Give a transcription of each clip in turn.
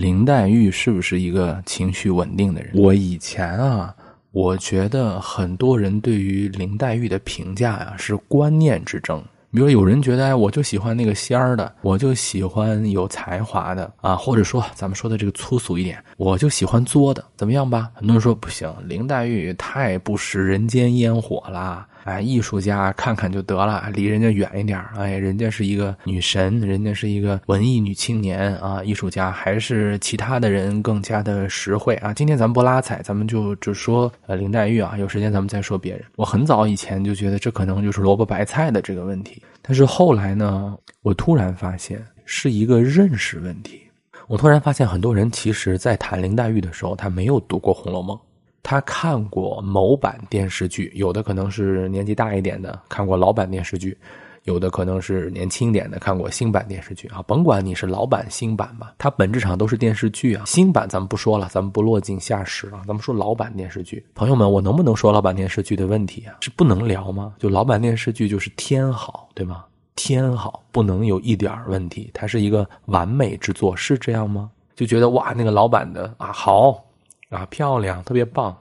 林黛玉是不是一个情绪稳定的人？我以前啊，我觉得很多人对于林黛玉的评价呀是观念之争。比如有人觉得，哎，我就喜欢那个仙儿的，我就喜欢有才华的啊，或者说咱们说的这个粗俗一点，我就喜欢作的，怎么样吧？很多人说不行，林黛玉太不食人间烟火了。哎，艺术家看看就得了，离人家远一点哎，人家是一个女神，人家是一个文艺女青年啊，艺术家还是其他的人更加的实惠啊。今天咱们不拉踩，咱们就就说呃林黛玉啊，有时间咱们再说别人。我很早以前就觉得这可能就是萝卜白菜的这个问题，但是后来呢，我突然发现是一个认识问题。我突然发现很多人其实在谈林黛玉的时候，他没有读过《红楼梦》。他看过某版电视剧，有的可能是年纪大一点的看过老版电视剧，有的可能是年轻点的看过新版电视剧啊。甭管你是老版新版吧，它本质上都是电视剧啊。新版咱们不说了，咱们不落井下石了，咱们说老版电视剧。朋友们，我能不能说老版电视剧的问题啊？是不能聊吗？就老版电视剧就是天好，对吗？天好，不能有一点问题，它是一个完美之作，是这样吗？就觉得哇，那个老版的啊好。啊，漂亮，特别棒，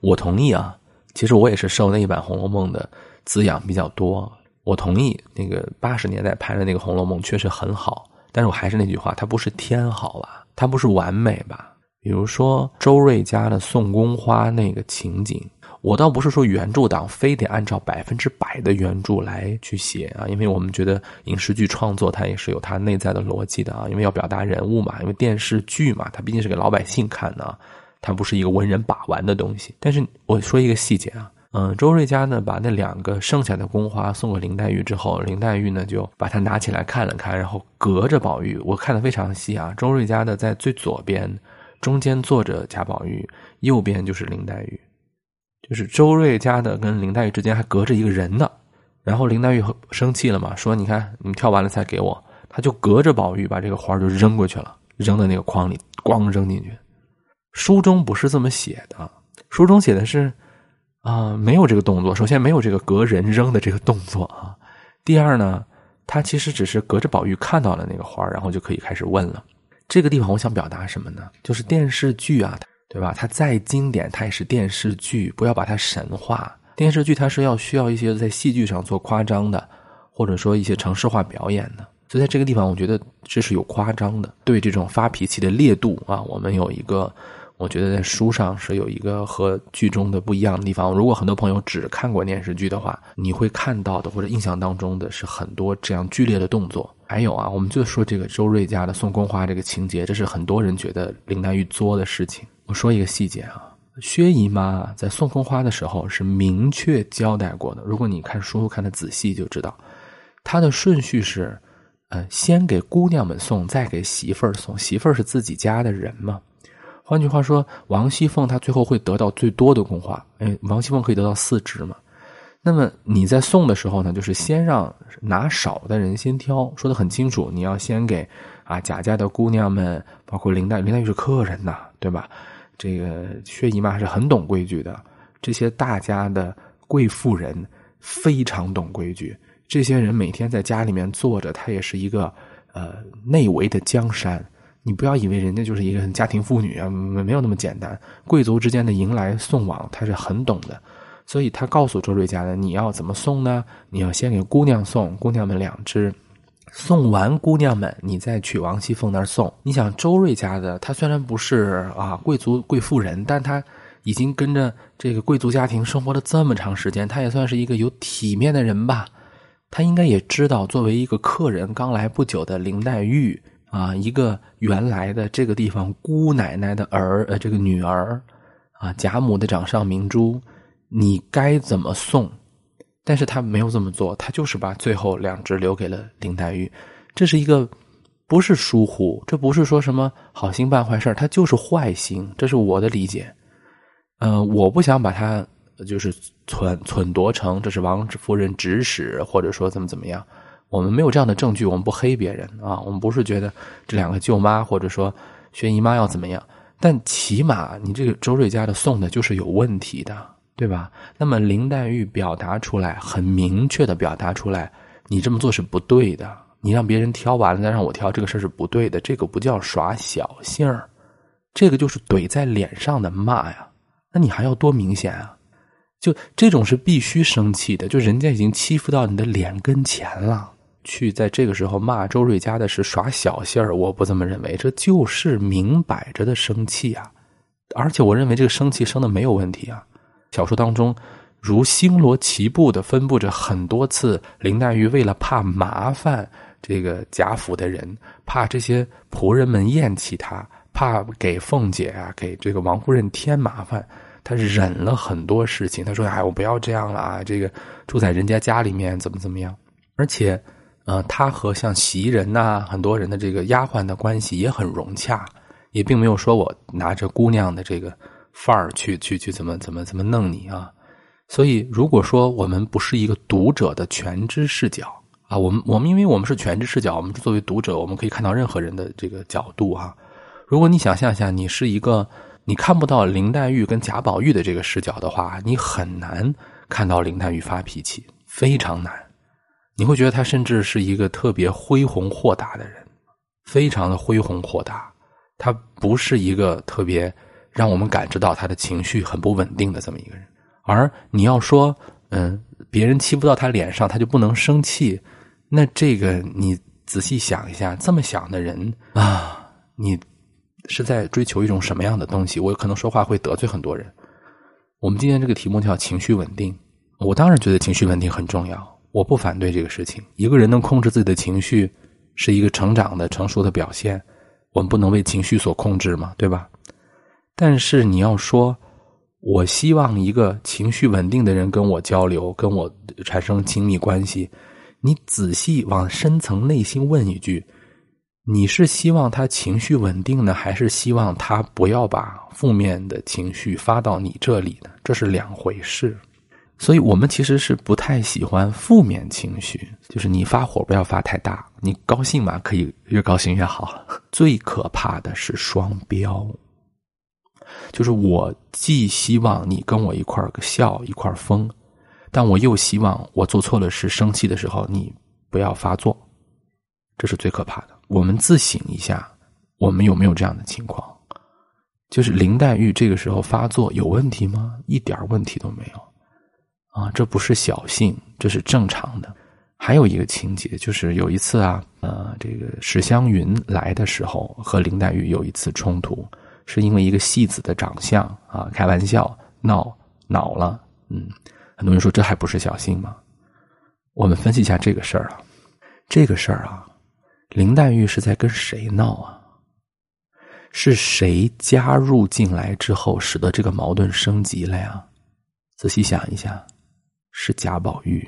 我同意啊。其实我也是受那一版《红楼梦》的滋养比较多。我同意那个八十年代拍的那个《红楼梦》确实很好，但是我还是那句话，它不是天好吧？它不是完美吧？比如说周瑞家的送宫花那个情景。我倒不是说原著党非得按照百分之百的原著来去写啊，因为我们觉得影视剧创作它也是有它内在的逻辑的啊，因为要表达人物嘛，因为电视剧嘛，它毕竟是给老百姓看的。啊它不是一个文人把玩的东西，但是我说一个细节啊，嗯，周瑞家呢把那两个剩下的宫花送给林黛玉之后，林黛玉呢就把它拿起来看了看，然后隔着宝玉，我看的非常细啊，周瑞家的在最左边，中间坐着贾宝玉，右边就是林黛玉，就是周瑞家的跟林黛玉之间还隔着一个人呢，然后林黛玉生气了嘛，说你看你跳完了才给我，他就隔着宝玉把这个花就扔过去了，扔到那个筐里，咣扔进去。书中不是这么写的，书中写的是，啊，没有这个动作。首先没有这个隔人扔的这个动作啊。第二呢，他其实只是隔着宝玉看到了那个花然后就可以开始问了。这个地方我想表达什么呢？就是电视剧啊，对吧？它再经典，它也是电视剧，不要把它神化。电视剧它是要需要一些在戏剧上做夸张的，或者说一些城市化表演的。所以在这个地方，我觉得这是有夸张的，对这种发脾气的烈度啊，我们有一个。我觉得在书上是有一个和剧中的不一样的地方。如果很多朋友只看过电视剧的话，你会看到的或者印象当中的是很多这样剧烈的动作。还有啊，我们就说这个周瑞家的送宫花这个情节，这是很多人觉得林黛玉作的事情。我说一个细节啊，薛姨妈在送宫花的时候是明确交代过的。如果你看书看的仔细，就知道她的顺序是：呃，先给姑娘们送，再给媳妇儿送。媳妇儿是自己家的人嘛。换句话说，王熙凤她最后会得到最多的宫花。哎，王熙凤可以得到四支嘛？那么你在送的时候呢，就是先让拿少的人先挑，说的很清楚，你要先给啊贾家的姑娘们，包括林黛林黛玉是客人呐，对吧？这个薛姨妈是很懂规矩的，这些大家的贵妇人非常懂规矩，这些人每天在家里面坐着，她也是一个呃内围的江山。你不要以为人家就是一个家庭妇女啊，没没有那么简单。贵族之间的迎来送往，他是很懂的，所以他告诉周瑞家的，你要怎么送呢？你要先给姑娘送，姑娘们两只，送完姑娘们，你再去王熙凤那儿送。你想周瑞家的，他虽然不是啊贵族贵妇人，但他已经跟着这个贵族家庭生活了这么长时间，他也算是一个有体面的人吧。他应该也知道，作为一个客人刚来不久的林黛玉。啊，一个原来的这个地方姑奶奶的儿，呃，这个女儿，啊，贾母的掌上明珠，你该怎么送？但是他没有这么做，他就是把最后两只留给了林黛玉。这是一个不是疏忽，这不是说什么好心办坏事他就是坏心，这是我的理解。嗯，我不想把它就是篡篡夺成这是王夫人指使，或者说怎么怎么样。我们没有这样的证据，我们不黑别人啊。我们不是觉得这两个舅妈或者说薛姨妈要怎么样，但起码你这个周瑞家的送的就是有问题的，对吧？那么林黛玉表达出来，很明确的表达出来，你这么做是不对的，你让别人挑完了再让我挑，这个事儿是不对的。这个不叫耍小性儿，这个就是怼在脸上的骂呀。那你还要多明显啊？就这种是必须生气的，就人家已经欺负到你的脸跟前了，去在这个时候骂周瑞家的是耍小性儿，我不这么认为，这就是明摆着的生气啊。而且我认为这个生气生的没有问题啊。小说当中。如星罗棋布的分布着很多次，林黛玉为了怕麻烦这个贾府的人，怕这些仆人们厌弃她，怕给凤姐啊，给这个王夫人添麻烦，她忍了很多事情。她说：“哎，我不要这样了啊，这个住在人家家里面怎么怎么样？而且，呃，他和像袭人呐，很多人的这个丫鬟的关系也很融洽，也并没有说我拿着姑娘的这个范儿去去去怎么怎么怎么弄你啊。”所以，如果说我们不是一个读者的全知视角啊，我们我们因为我们是全知视角，我们作为读者，我们可以看到任何人的这个角度啊。如果你想象一下，你是一个你看不到林黛玉跟贾宝玉的这个视角的话，你很难看到林黛玉发脾气，非常难。你会觉得他甚至是一个特别恢宏豁达的人，非常的恢宏豁达。他不是一个特别让我们感知到他的情绪很不稳定的这么一个人。而你要说，嗯，别人欺负到他脸上，他就不能生气，那这个你仔细想一下，这么想的人啊，你是在追求一种什么样的东西？我可能说话会得罪很多人。我们今天这个题目叫情绪稳定，我当然觉得情绪稳定很重要，我不反对这个事情。一个人能控制自己的情绪，是一个成长的成熟的表现。我们不能为情绪所控制嘛，对吧？但是你要说。我希望一个情绪稳定的人跟我交流，跟我产生亲密关系。你仔细往深层内心问一句：你是希望他情绪稳定呢，还是希望他不要把负面的情绪发到你这里呢？这是两回事。所以我们其实是不太喜欢负面情绪，就是你发火不要发太大，你高兴嘛可以越高兴越好。最可怕的是双标。就是我既希望你跟我一块儿笑一块儿疯，但我又希望我做错了事生气的时候你不要发作，这是最可怕的。我们自省一下，我们有没有这样的情况？就是林黛玉这个时候发作有问题吗？一点问题都没有啊！这不是小性，这是正常的。还有一个情节，就是有一次啊，呃，这个史湘云来的时候和林黛玉有一次冲突。是因为一个戏子的长相啊，开玩笑闹恼了，嗯，很多人说这还不是小性吗？我们分析一下这个事儿啊，这个事儿啊，林黛玉是在跟谁闹啊？是谁加入进来之后，使得这个矛盾升级了呀？仔细想一下，是贾宝玉。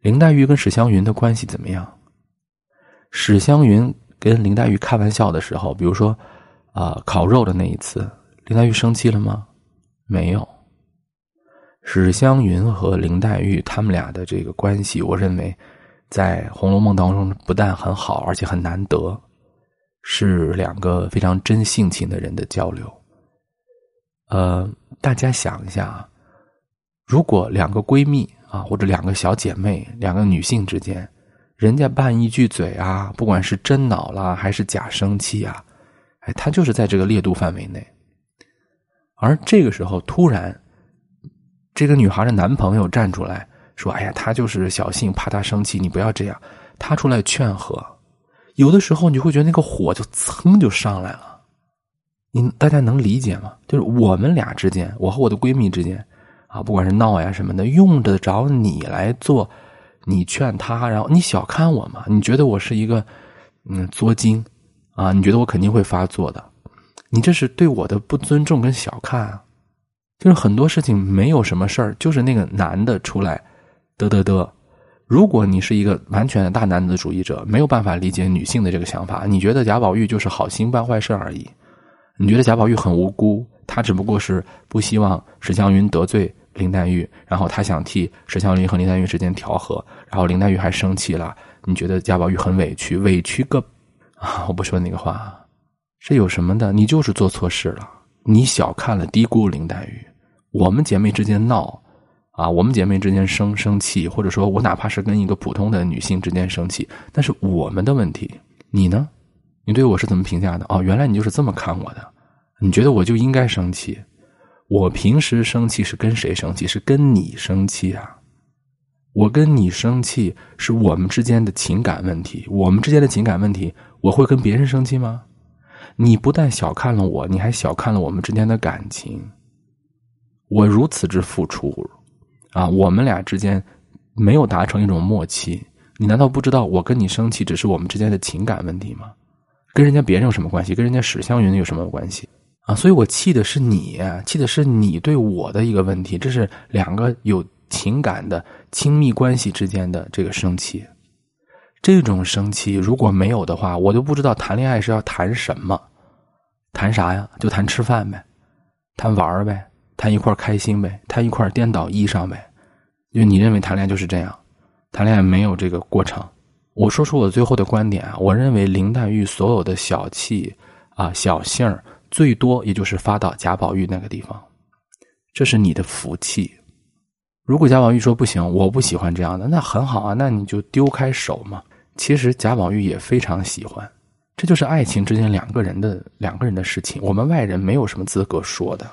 林黛玉跟史湘云的关系怎么样？史湘云跟林黛玉开玩笑的时候，比如说。啊，烤肉的那一次，林黛玉生气了吗？没有。史湘云和林黛玉他们俩的这个关系，我认为在《红楼梦》当中不但很好，而且很难得，是两个非常真性情的人的交流。呃，大家想一下啊，如果两个闺蜜啊，或者两个小姐妹，两个女性之间，人家拌一句嘴啊，不管是真恼了还是假生气啊。他就是在这个烈度范围内，而这个时候突然，这个女孩的男朋友站出来说：“哎呀，他就是小性，怕他生气，你不要这样。”他出来劝和，有的时候你会觉得那个火就噌就上来了。你大家能理解吗？就是我们俩之间，我和我的闺蜜之间啊，不管是闹呀什么的，用得着你来做，你劝他，然后你小看我吗？你觉得我是一个嗯作精？啊，你觉得我肯定会发作的，你这是对我的不尊重跟小看啊！就是很多事情没有什么事儿，就是那个男的出来，得得得。如果你是一个完全的大男子主义者，没有办法理解女性的这个想法，你觉得贾宝玉就是好心办坏事而已，你觉得贾宝玉很无辜，他只不过是不希望史湘云得罪林黛玉，然后他想替史湘云和林黛玉之间调和，然后林黛玉还生气了，你觉得贾宝玉很委屈，委屈个。啊，我不说那个话，这有什么的？你就是做错事了，你小看了、低估林黛玉。我们姐妹之间闹，啊，我们姐妹之间生生气，或者说我哪怕是跟一个普通的女性之间生气，那是我们的问题。你呢？你对我是怎么评价的？哦，原来你就是这么看我的。你觉得我就应该生气？我平时生气是跟谁生气？是跟你生气啊？我跟你生气是我们之间的情感问题。我们之间的情感问题，我会跟别人生气吗？你不但小看了我，你还小看了我们之间的感情。我如此之付出。啊，我们俩之间没有达成一种默契，你难道不知道我跟你生气只是我们之间的情感问题吗？跟人家别人有什么关系？跟人家史湘云有什么关系？啊，所以我气的是你，气的是你对我的一个问题，这是两个有情感的亲密关系之间的这个生气。这种生气如果没有的话，我就不知道谈恋爱是要谈什么，谈啥呀？就谈吃饭呗，谈玩呗。谈一块开心呗，谈一块颠倒衣裳呗，因为你认为谈恋爱就是这样，谈恋爱没有这个过程。我说出我最后的观点啊，我认为林黛玉所有的小气啊、小性儿，最多也就是发到贾宝玉那个地方，这是你的福气。如果贾宝玉说不行，我不喜欢这样的，那很好啊，那你就丢开手嘛。其实贾宝玉也非常喜欢，这就是爱情之间两个人的两个人的事情，我们外人没有什么资格说的。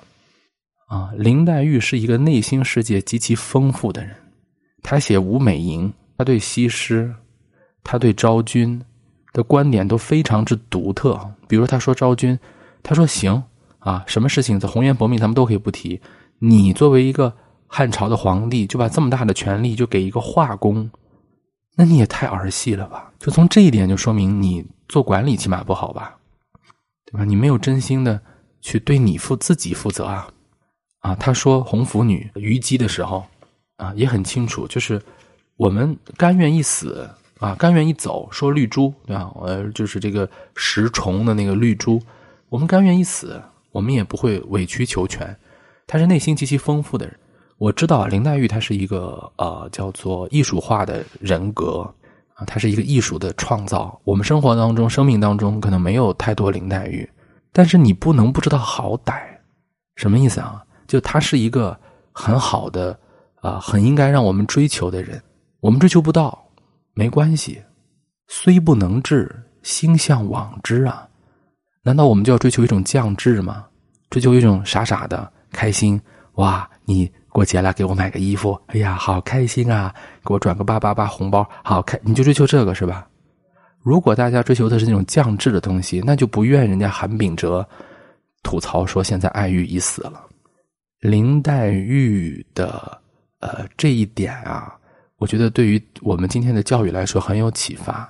啊，林黛玉是一个内心世界极其丰富的人。她写吴美莹，她对西施，她对昭君的观点都非常之独特。比如，她说昭君，他说行啊，什么事情在红颜薄命他们都可以不提。你作为一个汉朝的皇帝，就把这么大的权力就给一个画工，那你也太儿戏了吧？就从这一点就说明你做管理起码不好吧，对吧？你没有真心的去对你负自己负责啊。啊，他说红拂女虞姬的时候，啊也很清楚，就是我们甘愿一死啊，甘愿一走。说绿珠对吧？呃，就是这个食虫的那个绿珠，我们甘愿一死，我们也不会委曲求全。他是内心极其丰富的人。我知道林黛玉她是一个呃叫做艺术化的人格啊，她是一个艺术的创造。我们生活当中、生命当中可能没有太多林黛玉，但是你不能不知道好歹，什么意思啊？就他是一个很好的啊，很应该让我们追求的人。我们追求不到，没关系，虽不能至，心向往之啊。难道我们就要追求一种降智吗？追求一种傻傻的开心？哇，你过节了，给我买个衣服，哎呀，好开心啊！给我转个八八八红包，好开，你就追求这个是吧？如果大家追求的是那种降智的东西，那就不怨人家韩炳哲吐槽说现在爱玉已死了。林黛玉的呃这一点啊，我觉得对于我们今天的教育来说很有启发。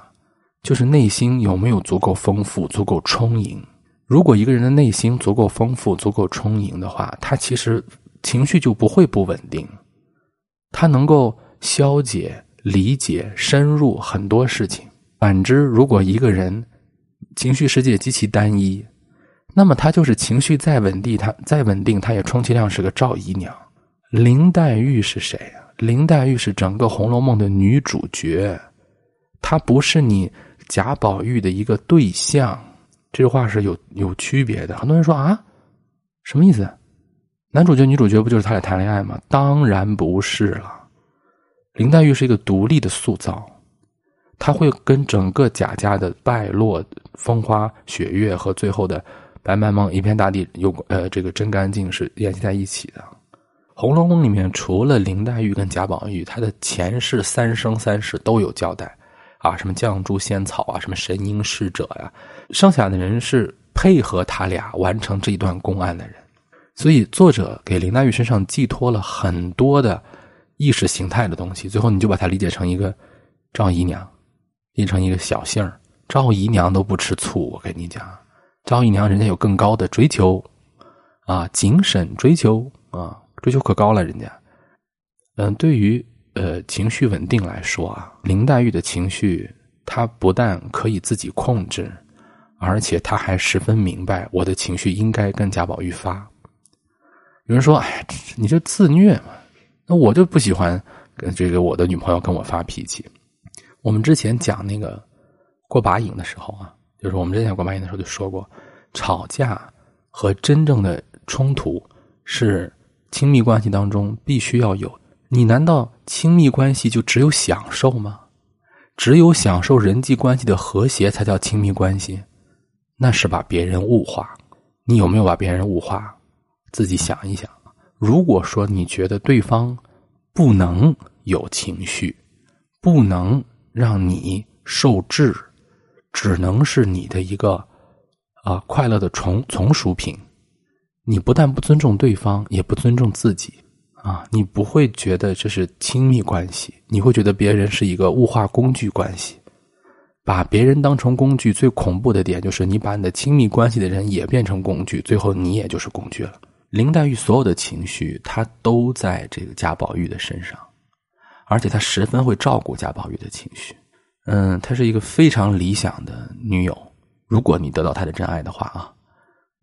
就是内心有没有足够丰富、足够充盈？如果一个人的内心足够丰富、足够充盈的话，他其实情绪就不会不稳定，他能够消解、理解、深入很多事情。反之，如果一个人情绪世界极其单一，那么他就是情绪再稳定，他再稳定，他也充其量是个赵姨娘。林黛玉是谁啊？林黛玉是整个《红楼梦》的女主角，她不是你贾宝玉的一个对象。这句话是有有区别的。很多人说啊，什么意思？男主角、女主角不就是他俩谈恋爱吗？当然不是了。林黛玉是一个独立的塑造，她会跟整个贾家的败落、风花雪月和最后的。白茫茫一片大地有呃这个真干净是联系在一起的，《红楼梦》里面除了林黛玉跟贾宝玉，他的前世三生三世都有交代，啊什么绛珠仙草啊，什么神瑛侍者呀，剩下的人是配合他俩完成这一段公案的人，所以作者给林黛玉身上寄托了很多的意识形态的东西，最后你就把它理解成一个赵姨娘，变成一个小姓儿，赵姨娘都不吃醋，我跟你讲。赵姨娘，人家有更高的追求，啊，谨慎追求啊，追求可高了。人家，嗯，对于呃情绪稳定来说啊，林黛玉的情绪，她不但可以自己控制，而且她还十分明白我的情绪应该跟贾宝玉发。有人说：“哎，你这自虐嘛？”那我就不喜欢跟这个我的女朋友跟我发脾气。我们之前讲那个过把瘾的时候啊。就是我们之前过把瘾的时候就说过，吵架和真正的冲突是亲密关系当中必须要有。你难道亲密关系就只有享受吗？只有享受人际关系的和谐才叫亲密关系？那是把别人物化。你有没有把别人物化？自己想一想。如果说你觉得对方不能有情绪，不能让你受制，只能是你的一个啊快乐的从从属品，你不但不尊重对方，也不尊重自己。啊，你不会觉得这是亲密关系，你会觉得别人是一个物化工具关系，把别人当成工具，最恐怖的点就是你把你的亲密关系的人也变成工具，最后你也就是工具了。林黛玉所有的情绪，她都在这个贾宝玉的身上，而且她十分会照顾贾宝玉的情绪。嗯，她是一个非常理想的女友。如果你得到她的真爱的话啊，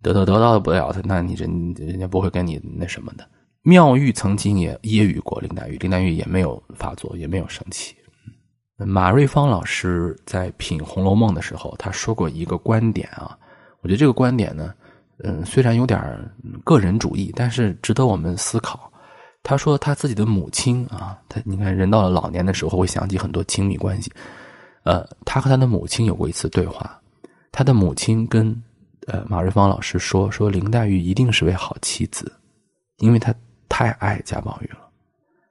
得到得到不了她，那你人人家不会跟你那什么的。妙玉曾经也揶揄过林黛玉，林黛玉也没有发作，也没有生气。马瑞芳老师在品《红楼梦》的时候，他说过一个观点啊，我觉得这个观点呢，嗯，虽然有点个人主义，但是值得我们思考。他说他自己的母亲啊，他你看人到了老年的时候会想起很多亲密关系，呃，他和他的母亲有过一次对话，他的母亲跟呃马瑞芳老师说，说林黛玉一定是位好妻子，因为她。太爱贾宝玉了，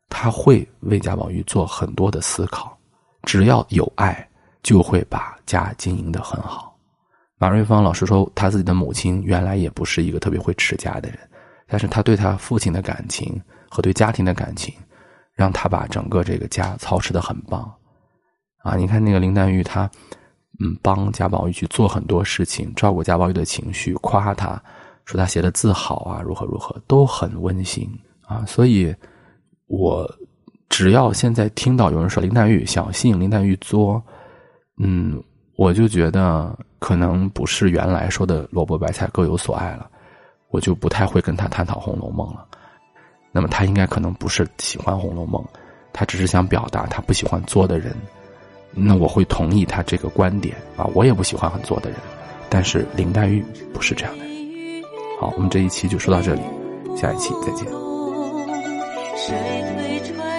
他会为贾宝玉做很多的思考。只要有爱，就会把家经营的很好。马瑞芳老师说，他自己的母亲原来也不是一个特别会持家的人，但是他对他父亲的感情和对家庭的感情，让他把整个这个家操持的很棒。啊，你看那个林黛玉，她嗯帮贾宝玉去做很多事情，照顾贾宝玉的情绪，夸他说他写的字好啊，如何如何，都很温馨。啊，所以，我只要现在听到有人说林黛玉想吸引、林黛玉作，嗯，我就觉得可能不是原来说的萝卜白菜各有所爱了，我就不太会跟他探讨《红楼梦》了。那么他应该可能不是喜欢《红楼梦》，他只是想表达他不喜欢作的人。那我会同意他这个观点啊，我也不喜欢很作的人，但是林黛玉不是这样的人。好，我们这一期就说到这里，下一期再见。谁推船？